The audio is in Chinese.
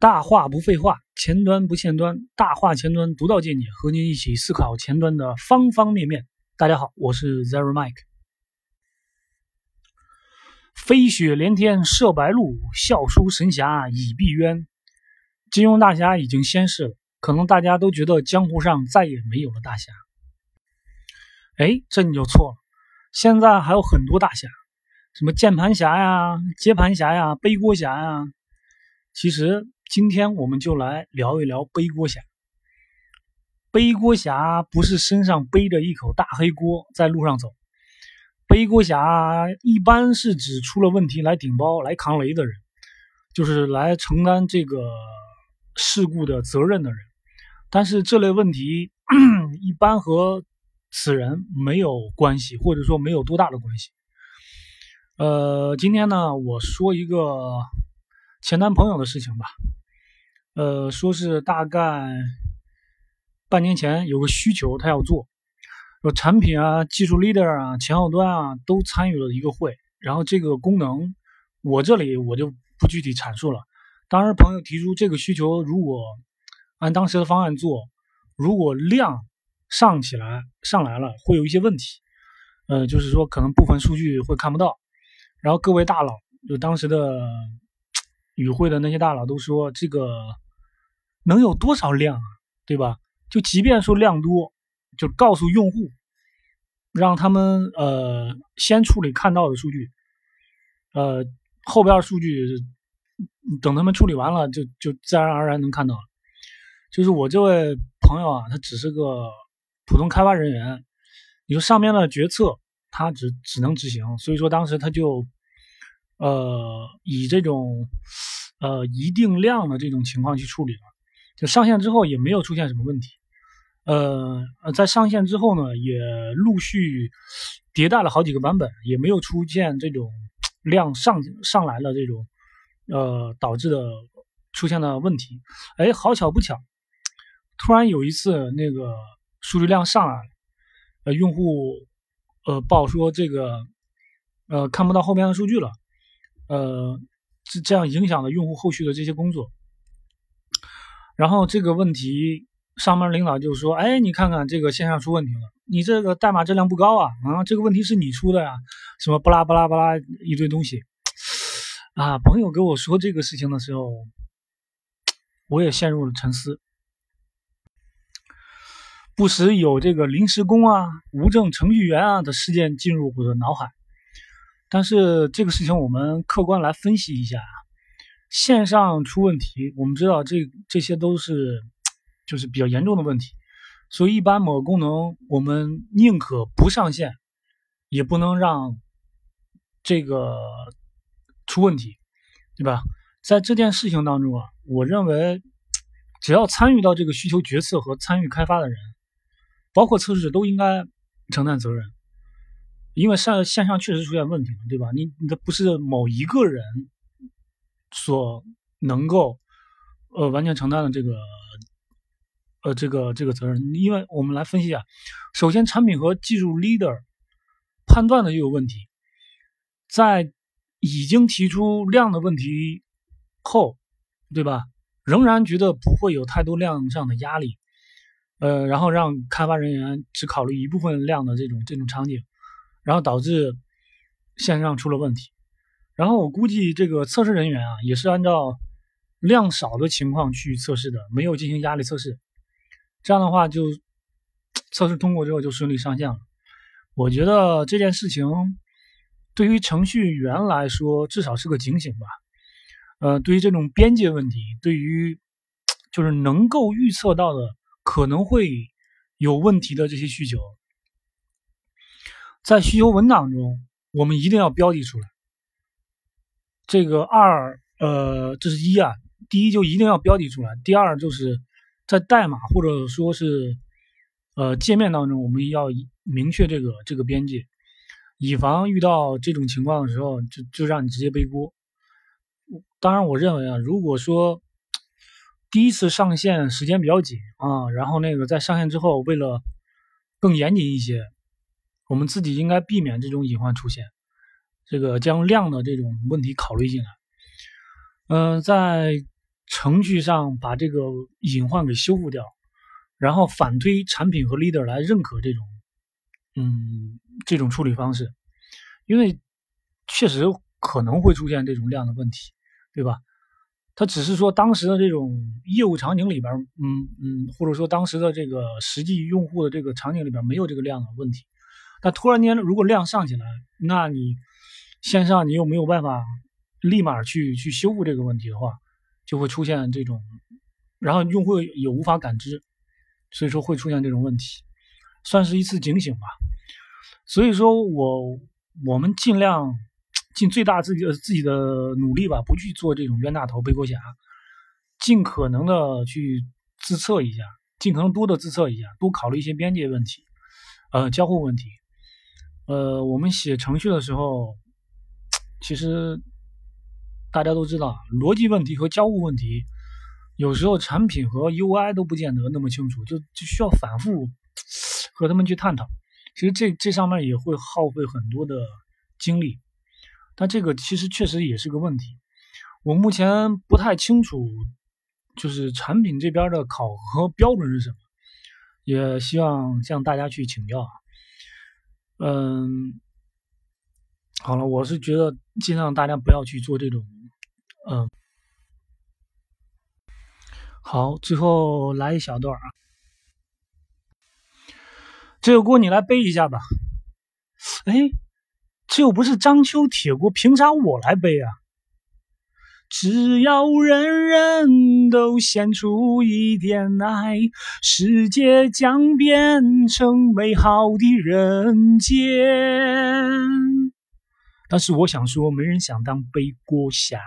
大话不废话，前端不欠端，大话前端独到见解，和您一起思考前端的方方面面。大家好，我是 Zero Mike。飞雪连天射白鹿，笑书神侠倚碧鸳。金庸大侠已经仙逝了，可能大家都觉得江湖上再也没有了大侠。哎，这你就错了，现在还有很多大侠，什么键盘侠呀、接盘侠呀、背锅侠呀。其实。今天我们就来聊一聊背锅侠。背锅侠不是身上背着一口大黑锅在路上走，背锅侠一般是指出了问题来顶包、来扛雷的人，就是来承担这个事故的责任的人。但是这类问题 一般和此人没有关系，或者说没有多大的关系。呃，今天呢，我说一个前男朋友的事情吧。呃，说是大概半年前有个需求，他要做，有产品啊、技术 leader 啊、前后端啊都参与了一个会。然后这个功能，我这里我就不具体阐述了。当时朋友提出这个需求，如果按当时的方案做，如果量上起来上来了，会有一些问题。呃，就是说可能部分数据会看不到。然后各位大佬，就当时的。与会的那些大佬都说：“这个能有多少量啊？对吧？就即便说量多，就告诉用户，让他们呃先处理看到的数据，呃后边数据等他们处理完了，就就自然而然能看到了。就是我这位朋友啊，他只是个普通开发人员，你说上面的决策他只只能执行，所以说当时他就。”呃，以这种呃一定量的这种情况去处理了，就上线之后也没有出现什么问题。呃呃，在上线之后呢，也陆续迭代了好几个版本，也没有出现这种量上上来了这种呃导致的出现的问题。哎，好巧不巧，突然有一次那个数据量上来了，呃，用户呃报说这个呃看不到后面的数据了。呃，这这样影响了用户后续的这些工作。然后这个问题，上面领导就说：“哎，你看看这个线上出问题了，你这个代码质量不高啊啊，这个问题是你出的呀？什么巴拉巴拉巴拉一堆东西啊！”朋友给我说这个事情的时候，我也陷入了沉思，不时有这个临时工啊、无证程序员啊的事件进入我的脑海。但是这个事情我们客观来分析一下，线上出问题，我们知道这这些都是就是比较严重的问题，所以一般某个功能我们宁可不上线，也不能让这个出问题，对吧？在这件事情当中啊，我认为只要参与到这个需求决策和参与开发的人，包括测试都应该承担责任。因为上线上确实出现问题了，对吧？你你的不是某一个人所能够呃完全承担的这个呃这个这个责任。因为我们来分析一下，首先产品和技术 leader 判断的就有问题，在已经提出量的问题后，对吧？仍然觉得不会有太多量上的压力，呃，然后让开发人员只考虑一部分量的这种这种场景。然后导致线上出了问题，然后我估计这个测试人员啊也是按照量少的情况去测试的，没有进行压力测试，这样的话就测试通过之后就顺利上线了。我觉得这件事情对于程序员来说至少是个警醒吧。呃，对于这种边界问题，对于就是能够预测到的可能会有问题的这些需求。在需求文档中，我们一定要标记出来。这个二，呃，这是一啊。第一就一定要标记出来。第二就是在代码或者说是呃界面当中，我们要明确这个这个边界，以防遇到这种情况的时候，就就让你直接背锅。当然，我认为啊，如果说第一次上线时间比较紧啊，然后那个在上线之后，为了更严谨一些。我们自己应该避免这种隐患出现，这个将量的这种问题考虑进来。嗯，在程序上把这个隐患给修复掉，然后反推产品和 leader 来认可这种，嗯，这种处理方式，因为确实可能会出现这种量的问题，对吧？他只是说当时的这种业务场景里边，嗯嗯，或者说当时的这个实际用户的这个场景里边没有这个量的问题，但突然间如果量上起来，那你线上你又没有办法立马去去修复这个问题的话。就会出现这种，然后用户也无法感知，所以说会出现这种问题，算是一次警醒吧。所以说我我们尽量尽最大自己自己的努力吧，不去做这种冤大头背锅侠，尽可能的去自测一下，尽可能多的自测一下，多考虑一些边界问题，呃，交互问题。呃，我们写程序的时候，其实。大家都知道，逻辑问题和交互问题，有时候产品和 UI 都不见得那么清楚，就就需要反复 和他们去探讨。其实这这上面也会耗费很多的精力，但这个其实确实也是个问题。我目前不太清楚，就是产品这边的考核标准是什么，也希望向大家去请教啊。嗯，好了，我是觉得尽量大家不要去做这种。嗯，好，最后来一小段啊，这个锅你来背一下吧。哎，这又不是章丘铁锅，凭啥我来背啊？只要人人都献出一点爱，世界将变成美好的人间。但是我想说，没人想当背锅侠。